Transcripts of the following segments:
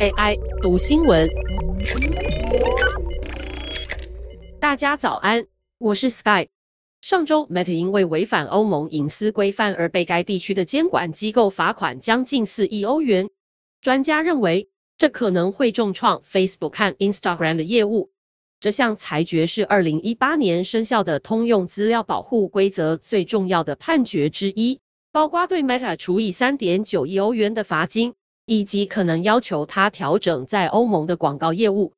AI 读新闻，大家早安，我是 Sky。上周，Meta 因为违反欧盟隐私规范而被该地区的监管机构罚款将近四亿欧元。专家认为，这可能会重创 Facebook 和 Instagram 的业务。这项裁决是二零一八年生效的通用资料保护规则最重要的判决之一，包括对 Meta 处以三点九亿欧元的罚金，以及可能要求它调整在欧盟的广告业务。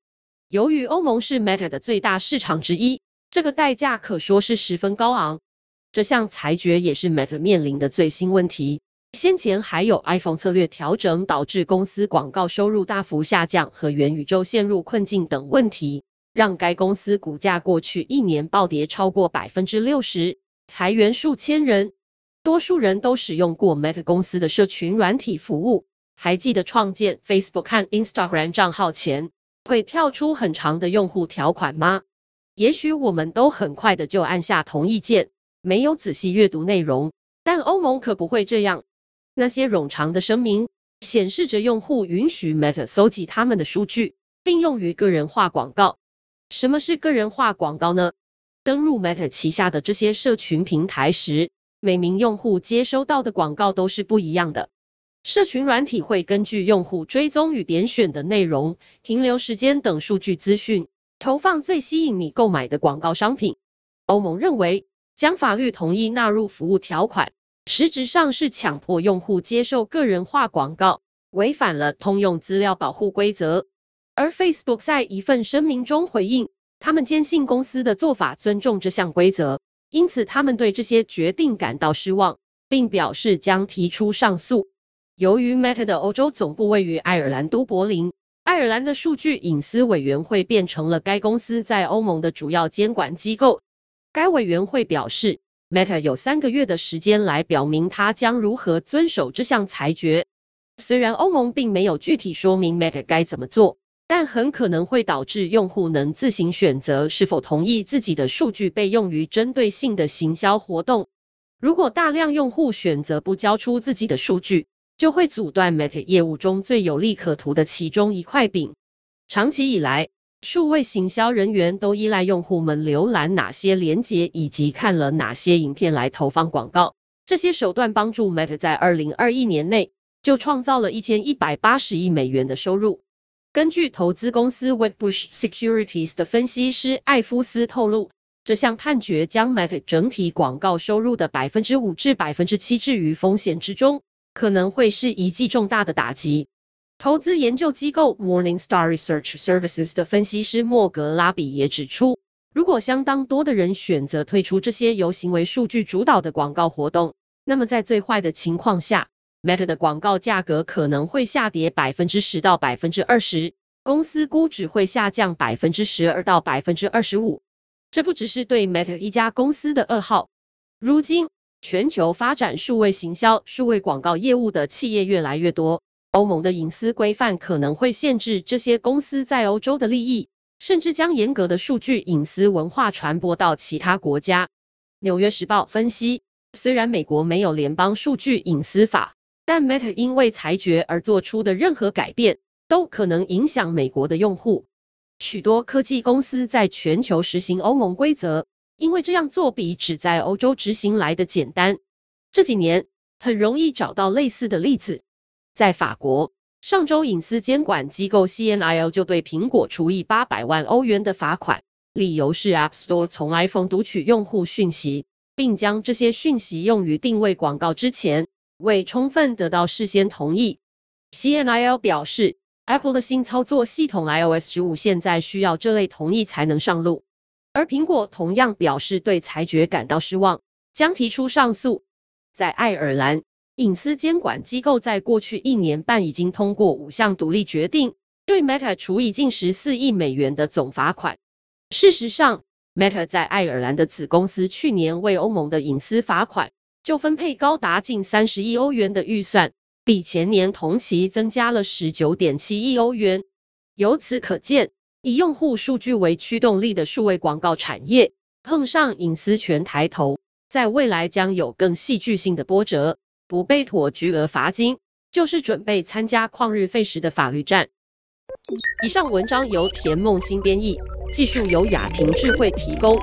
由于欧盟是 Meta 的最大市场之一，这个代价可说是十分高昂。这项裁决也是 Meta 面临的最新问题。先前还有 iPhone 策略调整导致公司广告收入大幅下降和元宇宙陷入困境等问题。让该公司股价过去一年暴跌超过百分之六十，裁员数千人，多数人都使用过 Meta 公司的社群软体服务。还记得创建 Facebook 和 Instagram 账号前会跳出很长的用户条款吗？也许我们都很快的就按下同意键，没有仔细阅读内容。但欧盟可不会这样。那些冗长的声明显示着用户允许 Meta 搜集他们的数据，并用于个人化广告。什么是个人化广告呢？登入 Meta 旗下的这些社群平台时，每名用户接收到的广告都是不一样的。社群软体会根据用户追踪与点选的内容、停留时间等数据资讯，投放最吸引你购买的广告商品。欧盟认为，将法律同意纳入服务条款，实质上是强迫用户接受个人化广告，违反了通用资料保护规则。而 Facebook 在一份声明中回应，他们坚信公司的做法尊重这项规则，因此他们对这些决定感到失望，并表示将提出上诉。由于 Meta 的欧洲总部位于爱尔兰都柏林，爱尔兰的数据隐私委员会变成了该公司在欧盟的主要监管机构。该委员会表示，Meta 有三个月的时间来表明它将如何遵守这项裁决。虽然欧盟并没有具体说明 Meta 该怎么做。但很可能会导致用户能自行选择是否同意自己的数据被用于针对性的行销活动。如果大量用户选择不交出自己的数据，就会阻断 Meta 业务中最有利可图的其中一块饼。长期以来，数位行销人员都依赖用户们浏览哪些链接以及看了哪些影片来投放广告。这些手段帮助 Meta 在二零二一年内就创造了一千一百八十亿美元的收入。根据投资公司 Wedbush Securities 的分析师艾夫斯透露，这项判决将 Meta 整体广告收入的百分之五至百分之七置于风险之中，可能会是一记重大的打击。投资研究机构 Morningstar Research Services 的分析师莫格拉比也指出，如果相当多的人选择退出这些由行为数据主导的广告活动，那么在最坏的情况下，Meta 的广告价格可能会下跌百分之十到百分之二十，公司估值会下降百分之十二到百分之二十五。这不只是对 Meta 一家公司的噩耗。如今，全球发展数位行销、数位广告业务的企业越来越多，欧盟的隐私规范可能会限制这些公司在欧洲的利益，甚至将严格的数据隐私文化传播到其他国家。纽约时报分析，虽然美国没有联邦数据隐私法。但 Meta 因为裁决而做出的任何改变，都可能影响美国的用户。许多科技公司在全球实行欧盟规则，因为这样做比只在欧洲执行来的简单。这几年很容易找到类似的例子。在法国，上周隐私监管机构 CNIL 就对苹果处以八百万欧元的罚款，理由是 App Store 从 iPhone 读取用户讯息，并将这些讯息用于定位广告之前。未充分得到事先同意，CNIL 表示，Apple 的新操作系统 iOS 十五现在需要这类同意才能上路。而苹果同样表示对裁决感到失望，将提出上诉。在爱尔兰，隐私监管机构在过去一年半已经通过五项独立决定，对 Meta 处以近十四亿美元的总罚款。事实上，Meta 在爱尔兰的子公司去年为欧盟的隐私罚款。就分配高达近三十亿欧元的预算，比前年同期增加了十九点七亿欧元。由此可见，以用户数据为驱动力的数位广告产业，碰上隐私权抬头，在未来将有更戏剧性的波折。不被妥巨额罚金，就是准备参加旷日费时的法律战。以上文章由田梦欣编译，技术由雅婷智慧提供。